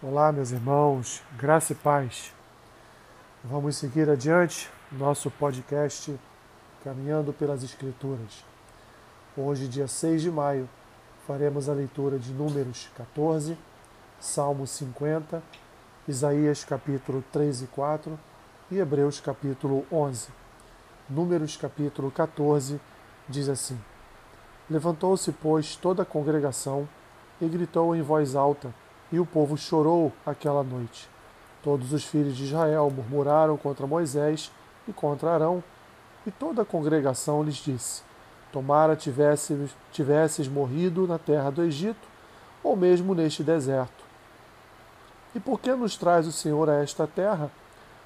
Olá, meus irmãos, graça e paz. Vamos seguir adiante nosso podcast Caminhando pelas Escrituras. Hoje, dia 6 de maio, faremos a leitura de Números 14, Salmo 50, Isaías capítulo 3 e 4 e Hebreus capítulo 11. Números capítulo 14 diz assim: Levantou-se, pois, toda a congregação e gritou em voz alta e o povo chorou aquela noite. Todos os filhos de Israel murmuraram contra Moisés e contra Arão, e toda a congregação lhes disse: Tomara tivesses, tivesses morrido na terra do Egito, ou mesmo neste deserto. E por que nos traz o Senhor a esta terra?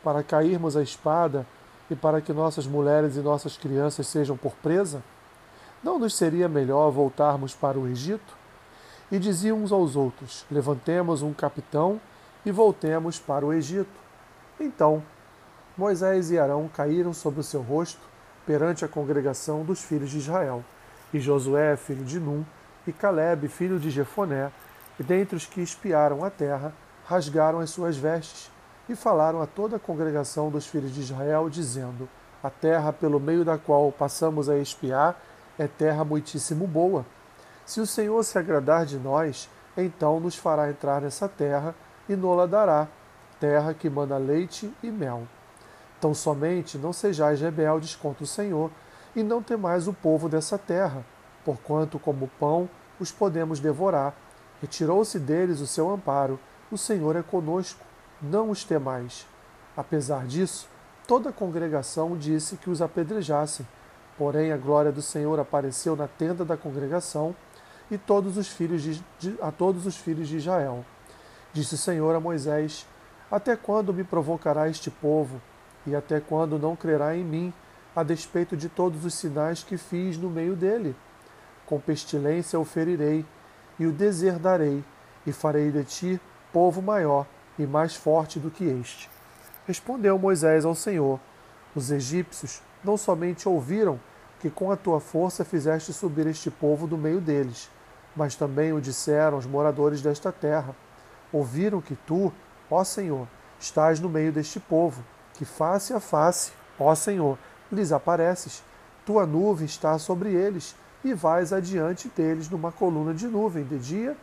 Para cairmos a espada e para que nossas mulheres e nossas crianças sejam por presa? Não nos seria melhor voltarmos para o Egito? E diziam uns aos outros: Levantemos um capitão e voltemos para o Egito. Então Moisés e Arão caíram sobre o seu rosto perante a congregação dos filhos de Israel. E Josué, filho de Num, e Caleb, filho de Jefoné, e dentre os que espiaram a terra, rasgaram as suas vestes e falaram a toda a congregação dos filhos de Israel, dizendo: A terra pelo meio da qual passamos a espiar é terra muitíssimo boa se o Senhor se agradar de nós, então nos fará entrar nessa terra e nola dará, terra que manda leite e mel. Tão somente não sejais rebeldes contra o Senhor, e não temais o povo dessa terra, porquanto como pão os podemos devorar. Retirou-se deles o seu amparo, o Senhor é conosco, não os temais. Apesar disso, toda a congregação disse que os apedrejassem. Porém, a glória do Senhor apareceu na tenda da congregação, e todos os filhos de, de, a todos os filhos de Israel. Disse o Senhor a Moisés: Até quando me provocará este povo? E até quando não crerá em mim, a despeito de todos os sinais que fiz no meio dele? Com pestilência o ferirei, e o deserdarei, e farei de ti povo maior e mais forte do que este. Respondeu Moisés ao Senhor: Os egípcios não somente ouviram que com a tua força fizeste subir este povo do meio deles, mas também o disseram os moradores desta terra. Ouviram que tu, ó Senhor, estás no meio deste povo, que face a face, ó Senhor, lhes apareces. Tua nuvem está sobre eles, e vais adiante deles numa coluna de nuvem de dia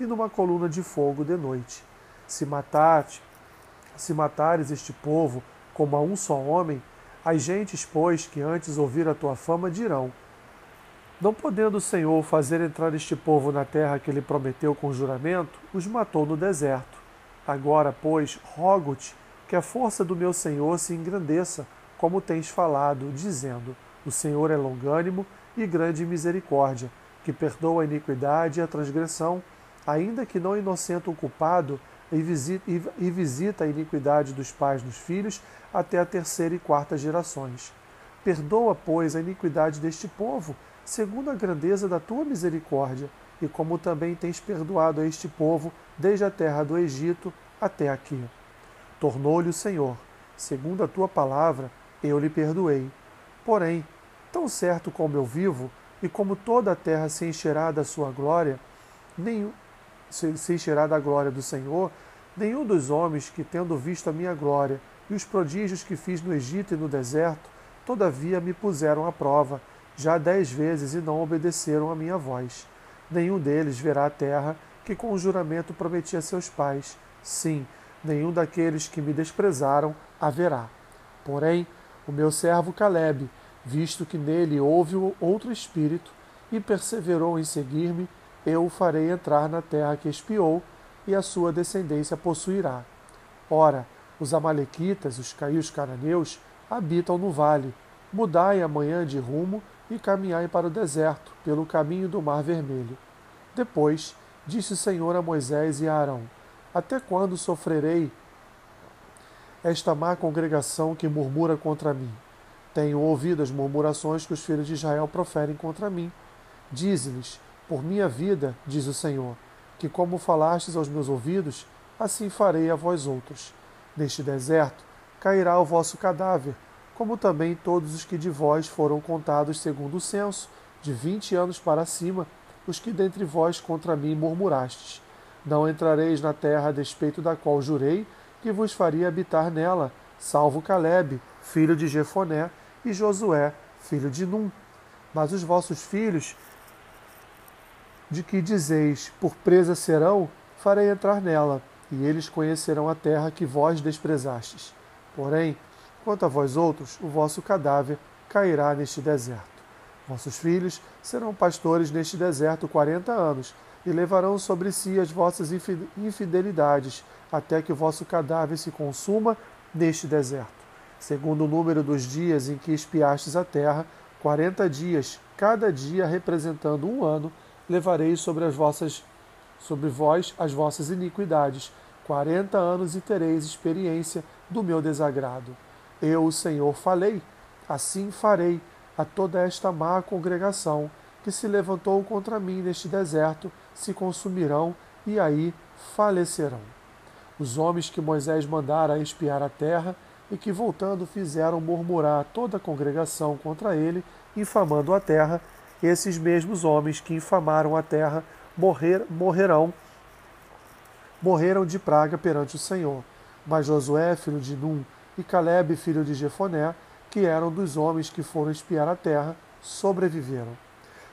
e numa coluna de fogo de noite. Se matares, se matares este povo como a um só homem, as gentes, pois, que antes ouviram a tua fama, dirão: não podendo o Senhor fazer entrar este povo na terra que ele prometeu com juramento, os matou no deserto. Agora, pois, rogo-te que a força do meu Senhor se engrandeça, como tens falado, dizendo: O Senhor é longânimo e grande em misericórdia, que perdoa a iniquidade e a transgressão, ainda que não inocente o culpado, e visita, e visita a iniquidade dos pais nos filhos até a terceira e quarta gerações. Perdoa, pois, a iniquidade deste povo, segundo a grandeza da tua misericórdia, e como também tens perdoado a este povo desde a terra do Egito até aqui. Tornou-lhe o Senhor, segundo a tua palavra, eu lhe perdoei. Porém, tão certo como eu vivo, e como toda a terra se encherá da sua glória, nenhum, se, se encherá da glória do Senhor, nenhum dos homens que, tendo visto a minha glória e os prodígios que fiz no Egito e no deserto, todavia me puseram à prova, já dez vezes e não obedeceram à minha voz. Nenhum deles verá a terra que com o juramento prometi a seus pais. Sim, nenhum daqueles que me desprezaram haverá. Porém, o meu servo Caleb, visto que nele houve outro espírito e perseverou em seguir-me, eu o farei entrar na terra que espiou e a sua descendência possuirá. Ora, os amalequitas, os caios cananeus, habitam no vale. Mudai amanhã de rumo e caminhai para o deserto, pelo caminho do Mar Vermelho. Depois disse o Senhor a Moisés e a Arão: Até quando sofrerei esta má congregação que murmura contra mim? Tenho ouvido as murmurações que os filhos de Israel proferem contra mim. Dize-lhes: Por minha vida, diz o Senhor, que como falastes aos meus ouvidos, assim farei a vós outros. Neste deserto cairá o vosso cadáver, como também todos os que de vós foram contados segundo o censo, de vinte anos para cima, os que dentre vós contra mim murmurastes. Não entrareis na terra a despeito da qual jurei que vos faria habitar nela, salvo Caleb, filho de Jefoné, e Josué, filho de Num. Mas os vossos filhos, de que dizeis, por presa serão, farei entrar nela, e eles conhecerão a terra que vós desprezastes. Porém, quanto a vós outros, o vosso cadáver cairá neste deserto. Vossos filhos serão pastores neste deserto quarenta anos, e levarão sobre si as vossas infidelidades, até que o vosso cadáver se consuma neste deserto. Segundo o número dos dias em que espiastes a terra, quarenta dias, cada dia representando um ano, levareis sobre as vossas sobre vós as vossas iniquidades. Quarenta anos e tereis experiência do meu desagrado. Eu, o Senhor, falei, assim farei a toda esta má congregação que se levantou contra mim neste deserto, se consumirão e aí falecerão. Os homens que Moisés mandara espiar a terra e que, voltando, fizeram murmurar toda a congregação contra ele, infamando a terra, esses mesmos homens que infamaram a terra morrer, morrerão, morreram de praga perante o Senhor. Mas Josué, filho de Num, e Caleb, filho de Jefoné, que eram dos homens que foram espiar a terra, sobreviveram.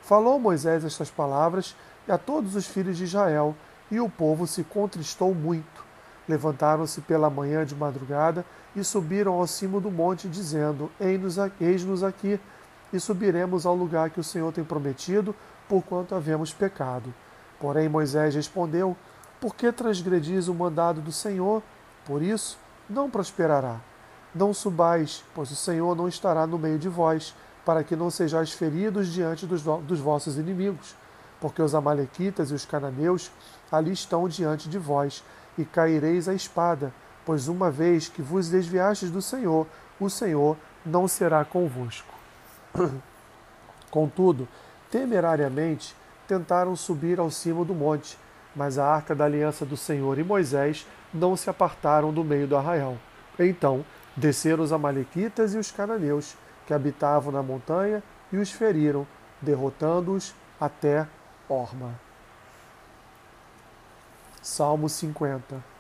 Falou Moisés estas palavras a todos os filhos de Israel, e o povo se contristou muito. Levantaram-se pela manhã de madrugada e subiram ao cimo do monte, dizendo: Eis-nos aqui, e subiremos ao lugar que o Senhor tem prometido, porquanto havemos pecado. Porém Moisés respondeu: Por que transgredis o mandado do Senhor? Por isso não prosperará. Não subais, pois o Senhor não estará no meio de vós, para que não sejais feridos diante dos, dos vossos inimigos. Porque os Amalequitas e os cananeus ali estão diante de vós, e caireis a espada, pois uma vez que vos desviastes do Senhor, o Senhor não será convosco. Contudo, temerariamente, tentaram subir ao cimo do monte, mas a arca da aliança do Senhor e Moisés não se apartaram do meio do arraial. Então desceram os Amalequitas e os cananeus, que habitavam na montanha, e os feriram, derrotando-os até Orma. Salmo 50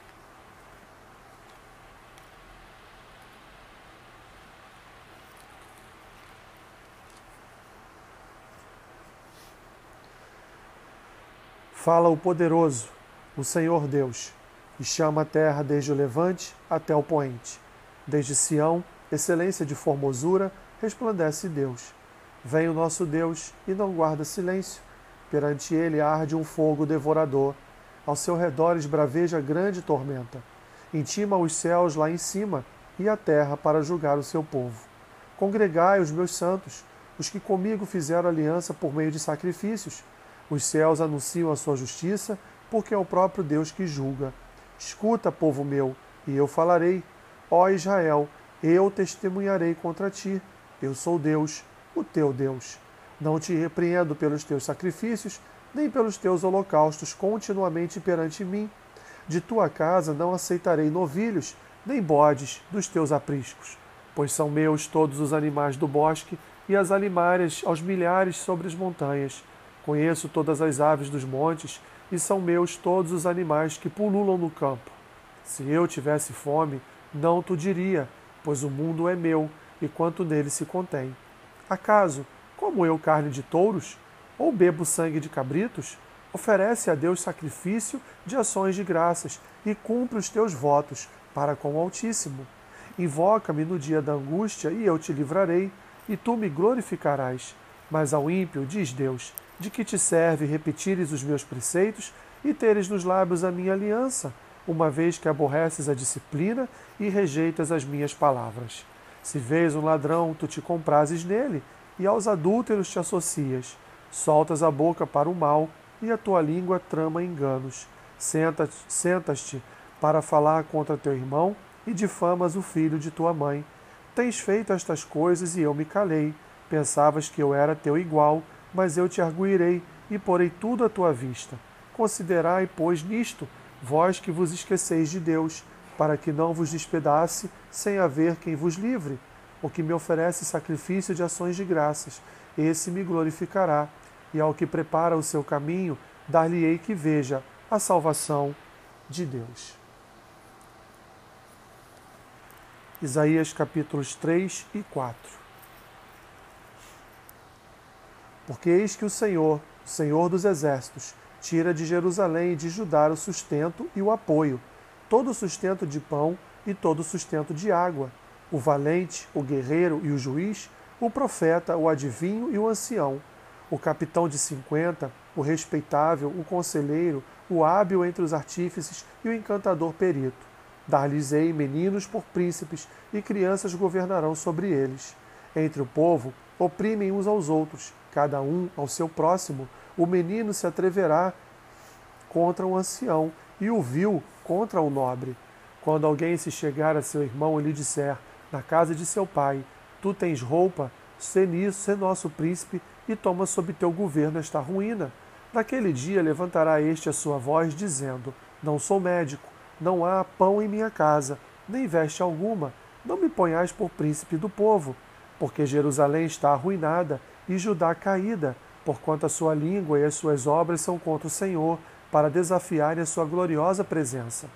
Fala o poderoso, o Senhor Deus, e chama a terra desde o levante até o poente. Desde Sião, excelência de formosura, resplandece Deus. Vem o nosso Deus e não guarda silêncio. Perante ele arde um fogo devorador. Ao seu redor esbraveja grande tormenta. Intima os céus lá em cima e a terra para julgar o seu povo. Congregai os meus santos, os que comigo fizeram aliança por meio de sacrifícios os céus anunciam a sua justiça, porque é o próprio Deus que julga. Escuta, povo meu, e eu falarei. Ó Israel, eu testemunharei contra ti. Eu sou Deus, o teu Deus. Não te repreendo pelos teus sacrifícios, nem pelos teus holocaustos continuamente perante mim. De tua casa não aceitarei novilhos, nem bodes dos teus apriscos, pois são meus todos os animais do bosque e as alimárias aos milhares sobre as montanhas. Conheço todas as aves dos montes, e são meus todos os animais que pululam no campo. Se eu tivesse fome, não tu diria, pois o mundo é meu, e quanto nele se contém. Acaso, como eu carne de touros, ou bebo sangue de cabritos? Oferece a Deus sacrifício de ações de graças e cumpre os teus votos para com o Altíssimo. Invoca-me no dia da angústia e eu te livrarei, e tu me glorificarás. Mas ao ímpio, diz Deus, de que te serve repetires os meus preceitos e teres nos lábios a minha aliança, uma vez que aborreces a disciplina e rejeitas as minhas palavras? Se vês um ladrão, tu te comprases nele, e aos adúlteros te associas. Soltas a boca para o mal, e a tua língua trama enganos. Sentas-te para falar contra teu irmão, e difamas o filho de tua mãe. Tens feito estas coisas e eu me calei. Pensavas que eu era teu igual, mas eu te arguirei e porei tudo à tua vista. Considerai, pois, nisto, vós que vos esqueceis de Deus, para que não vos despedace sem haver quem vos livre. O que me oferece sacrifício de ações de graças, esse me glorificará. E ao que prepara o seu caminho, dar-lhe-ei que veja, a salvação de Deus. Isaías capítulos 3 e 4. Porque eis que o Senhor, o Senhor dos exércitos, tira de Jerusalém e de Judá o sustento e o apoio, todo o sustento de pão e todo o sustento de água, o valente, o guerreiro e o juiz, o profeta, o adivinho e o ancião, o capitão de cinquenta, o respeitável, o conselheiro, o hábil entre os artífices e o encantador perito Dar-lhes-ei meninos por príncipes, e crianças governarão sobre eles. Entre o povo, oprimem uns aos outros, cada um ao seu próximo. O menino se atreverá contra o ancião, e o vil contra o nobre. Quando alguém se chegar a seu irmão e lhe disser, na casa de seu pai, tu tens roupa, sê nisso, sê nosso príncipe, e toma sob teu governo esta ruína. Naquele dia levantará este a sua voz, dizendo: Não sou médico não há pão em minha casa, nem veste alguma. Não me ponhais por príncipe do povo, porque Jerusalém está arruinada e Judá caída, porquanto a sua língua e as suas obras são contra o Senhor, para desafiarem a sua gloriosa presença.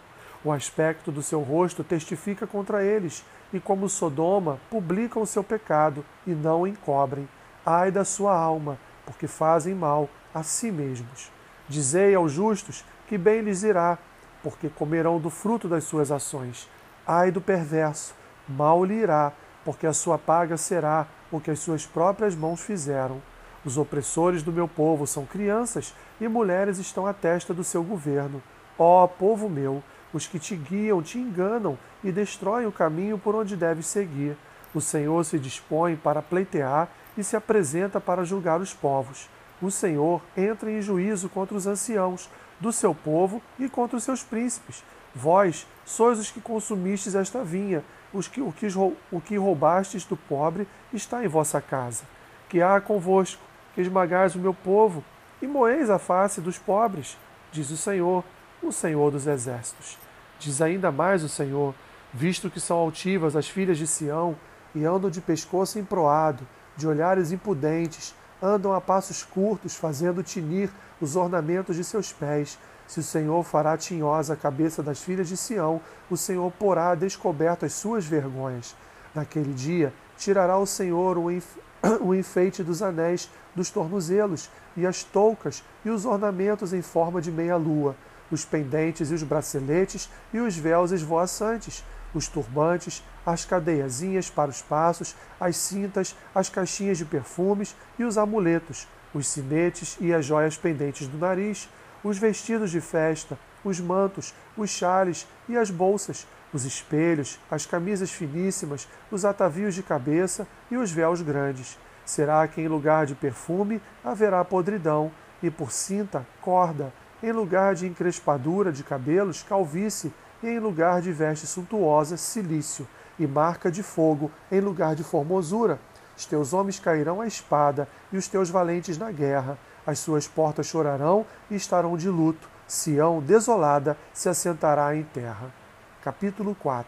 O aspecto do seu rosto testifica contra eles, e como Sodoma, publicam o seu pecado e não o encobrem. Ai da sua alma, porque fazem mal a si mesmos. Dizei aos justos que bem lhes irá, porque comerão do fruto das suas ações. Ai do perverso, mal lhe irá, porque a sua paga será o que as suas próprias mãos fizeram. Os opressores do meu povo são crianças, e mulheres estão à testa do seu governo. Ó povo meu, os que te guiam te enganam e destroem o caminho por onde deves seguir. O Senhor se dispõe para pleitear e se apresenta para julgar os povos. O Senhor entra em juízo contra os anciãos, do seu povo e contra os seus príncipes. Vós sois os que consumistes esta vinha, os que, o, que, o que roubastes do pobre está em vossa casa. Que há convosco, esmagais o meu povo e moeis a face dos pobres, diz o Senhor, o Senhor dos exércitos. Diz ainda mais o Senhor, visto que são altivas as filhas de Sião e andam de pescoço emproado, de olhares impudentes, andam a passos curtos, fazendo tinir os ornamentos de seus pés. Se o Senhor fará tinhosa a cabeça das filhas de Sião, o Senhor porá descoberto as suas vergonhas. Naquele dia, tirará o Senhor o enfeite dos anéis dos tornozelos, e as toucas e os ornamentos em forma de meia-lua, os pendentes e os braceletes e os véus esvoaçantes, os turbantes, as cadeiazinhas para os passos, as cintas, as caixinhas de perfumes e os amuletos, os sinetes e as joias pendentes do nariz, os vestidos de festa, os mantos, os chales e as bolsas, os espelhos, as camisas finíssimas, os atavios de cabeça e os véus grandes. Será que em lugar de perfume haverá podridão, e por cinta, corda, em lugar de encrespadura de cabelos, calvície, e em lugar de veste suntuosa, silício, e marca de fogo em lugar de formosura. Os teus homens cairão à espada, e os teus valentes na guerra. As suas portas chorarão e estarão de luto. Sião, desolada, se assentará em terra. Capítulo 4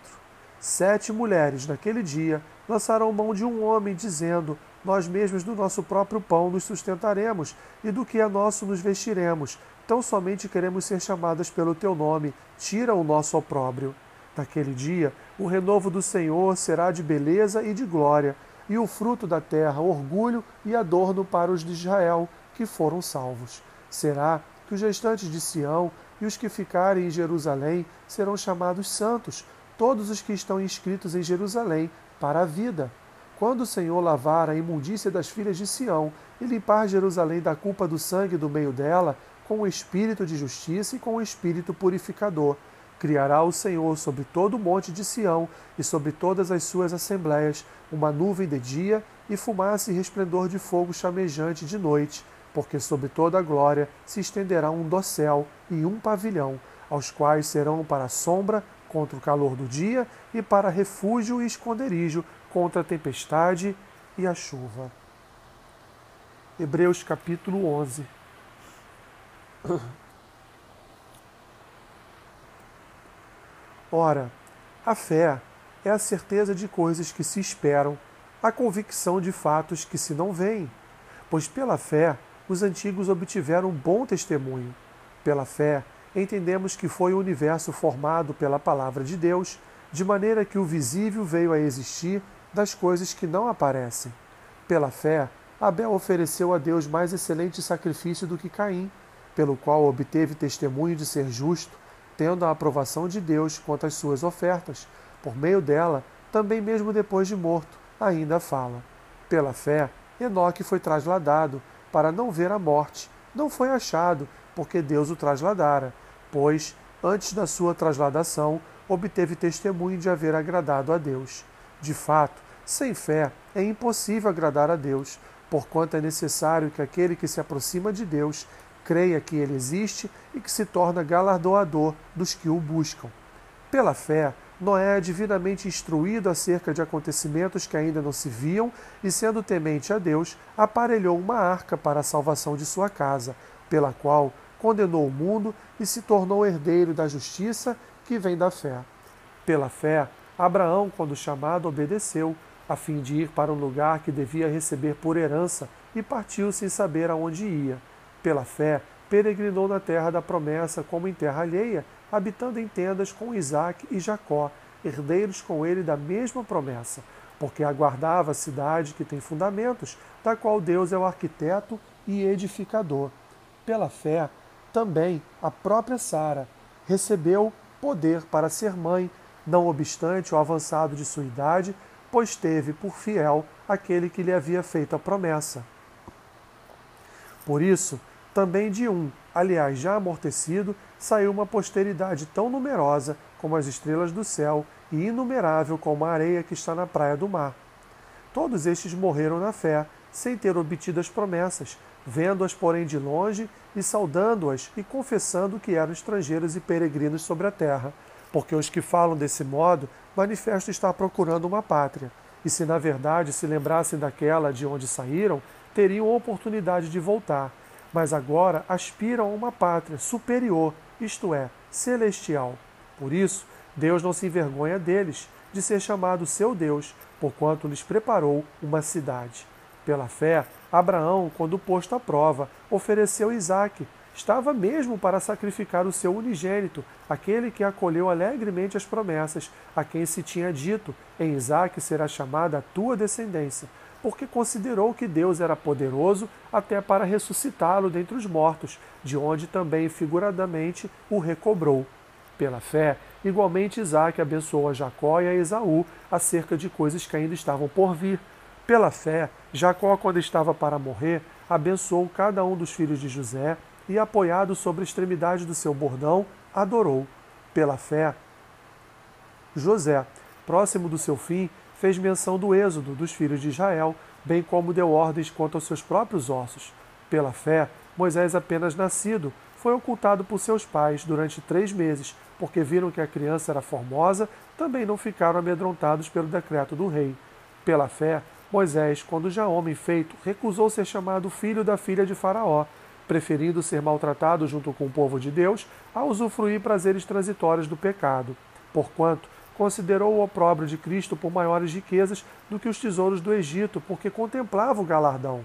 Sete mulheres naquele dia lançarão mão de um homem, dizendo: Nós mesmos do nosso próprio pão nos sustentaremos, e do que é nosso nos vestiremos. Tão somente queremos ser chamadas pelo teu nome, tira o nosso opróbrio. Naquele dia, o renovo do Senhor será de beleza e de glória, e o fruto da terra, orgulho e adorno para os de Israel, que foram salvos. Será que os restantes de Sião e os que ficarem em Jerusalém serão chamados santos, todos os que estão inscritos em Jerusalém, para a vida. Quando o Senhor lavar a imundícia das filhas de Sião e limpar Jerusalém da culpa do sangue do meio dela, com o espírito de justiça e com o espírito purificador. Criará o Senhor sobre todo o monte de Sião e sobre todas as suas assembléias uma nuvem de dia e fumaça e resplendor de fogo chamejante de noite, porque sobre toda a glória se estenderá um dossel e um pavilhão, aos quais serão para sombra contra o calor do dia e para refúgio e esconderijo contra a tempestade e a chuva. Hebreus capítulo 11 Ora, a fé é a certeza de coisas que se esperam, a convicção de fatos que se não veem. Pois pela fé os antigos obtiveram bom testemunho. Pela fé entendemos que foi o universo formado pela palavra de Deus, de maneira que o visível veio a existir das coisas que não aparecem. Pela fé, Abel ofereceu a Deus mais excelente sacrifício do que Caim, pelo qual obteve testemunho de ser justo, tendo a aprovação de Deus quanto às suas ofertas. Por meio dela, também mesmo depois de morto, ainda fala. Pela fé, Enoque foi trasladado para não ver a morte. Não foi achado, porque Deus o trasladara, pois, antes da sua trasladação, obteve testemunho de haver agradado a Deus. De fato, sem fé é impossível agradar a Deus, porquanto é necessário que aquele que se aproxima de Deus creia que ele existe e que se torna galardoador dos que o buscam. Pela fé, Noé é divinamente instruído acerca de acontecimentos que ainda não se viam e, sendo temente a Deus, aparelhou uma arca para a salvação de sua casa, pela qual condenou o mundo e se tornou herdeiro da justiça que vem da fé. Pela fé, Abraão, quando chamado, obedeceu, a fim de ir para um lugar que devia receber por herança, e partiu sem saber aonde ia. Pela fé, peregrinou na terra da promessa como em terra alheia, habitando em tendas com Isaac e Jacó, herdeiros com ele da mesma promessa, porque aguardava a cidade que tem fundamentos, da qual Deus é o arquiteto e edificador. Pela fé, também a própria Sara recebeu poder para ser mãe, não obstante o avançado de sua idade, pois teve por fiel aquele que lhe havia feito a promessa. Por isso, também de um, aliás já amortecido, saiu uma posteridade tão numerosa como as estrelas do céu e inumerável como a areia que está na praia do mar. Todos estes morreram na fé, sem ter obtido as promessas, vendo-as, porém, de longe e saudando-as e confessando que eram estrangeiros e peregrinos sobre a terra, porque os que falam desse modo manifestam estar procurando uma pátria, e se na verdade se lembrassem daquela de onde saíram, teriam oportunidade de voltar, mas agora aspiram a uma pátria superior, isto é, celestial. Por isso, Deus não se envergonha deles, de ser chamado seu Deus, porquanto lhes preparou uma cidade. Pela fé, Abraão, quando posto à prova, ofereceu Isaque. Estava mesmo para sacrificar o seu unigênito, aquele que acolheu alegremente as promessas, a quem se tinha dito: Em Isaque será chamada a tua descendência, porque considerou que Deus era poderoso até para ressuscitá-lo dentre os mortos, de onde também figuradamente o recobrou. Pela fé, igualmente Isaac abençoou a Jacó e a Esaú acerca de coisas que ainda estavam por vir. Pela fé, Jacó, quando estava para morrer, abençoou cada um dos filhos de José e, apoiado sobre a extremidade do seu bordão, adorou. Pela fé, José, próximo do seu fim, fez menção do êxodo dos filhos de Israel, bem como deu ordens quanto aos seus próprios ossos. Pela fé, Moisés, apenas nascido, foi ocultado por seus pais durante três meses, porque viram que a criança era formosa, também não ficaram amedrontados pelo decreto do rei. Pela fé, Moisés, quando já homem feito, recusou ser chamado filho da filha de Faraó, preferindo ser maltratado junto com o povo de Deus a usufruir prazeres transitórios do pecado. Porquanto, considerou o opróbrio de Cristo por maiores riquezas do que os tesouros do Egito, porque contemplava o galardão.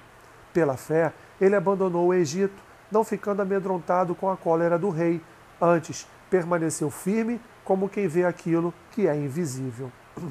Pela fé, ele abandonou o Egito, não ficando amedrontado com a cólera do rei. Antes, permaneceu firme como quem vê aquilo que é invisível.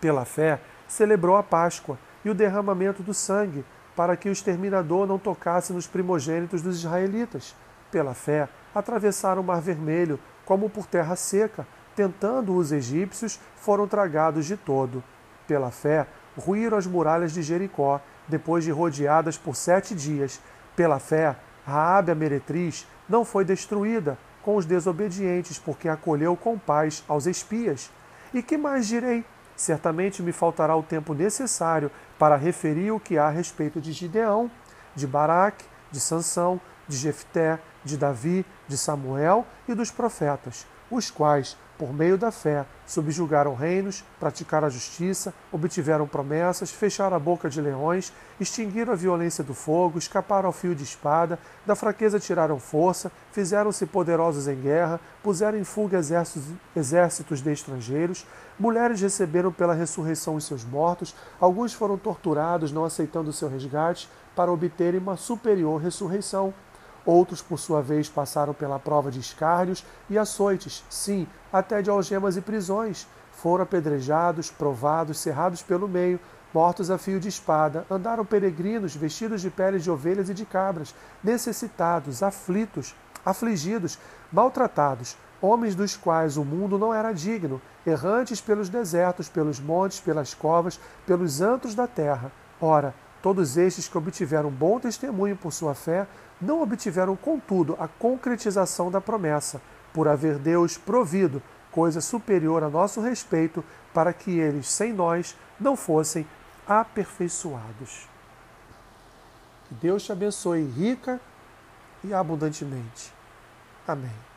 Pela fé, celebrou a Páscoa e o derramamento do sangue, para que o exterminador não tocasse nos primogênitos dos israelitas. Pela fé, atravessaram o Mar Vermelho como por terra seca, tentando os egípcios, foram tragados de todo. Pela fé, ruíram as muralhas de Jericó, depois de rodeadas por sete dias. Pela fé, Raabe a meretriz não foi destruída com os desobedientes, porque acolheu com paz aos espias. E que mais direi? Certamente me faltará o tempo necessário para referir o que há a respeito de Gideão, de Baraque, de Sansão, de Jefté, de Davi, de Samuel e dos profetas, os quais, por meio da fé, subjugaram reinos, praticaram a justiça, obtiveram promessas, fecharam a boca de leões, extinguiram a violência do fogo, escaparam ao fio de espada, da fraqueza tiraram força, fizeram-se poderosos em guerra, puseram em fuga exércitos, exércitos de estrangeiros, mulheres receberam pela ressurreição os seus mortos, alguns foram torturados, não aceitando o seu resgate, para obterem uma superior ressurreição. Outros, por sua vez, passaram pela prova de escárnios e açoites, sim, até de algemas e prisões. Foram apedrejados, provados, cerrados pelo meio, mortos a fio de espada, andaram peregrinos, vestidos de peles de ovelhas e de cabras, necessitados, aflitos, afligidos, maltratados, homens dos quais o mundo não era digno, errantes pelos desertos, pelos montes, pelas covas, pelos antros da terra. Ora, todos estes que obtiveram bom testemunho por sua fé, não obtiveram, contudo, a concretização da promessa, por haver Deus provido coisa superior a nosso respeito, para que eles, sem nós, não fossem aperfeiçoados. Que Deus te abençoe rica e abundantemente. Amém.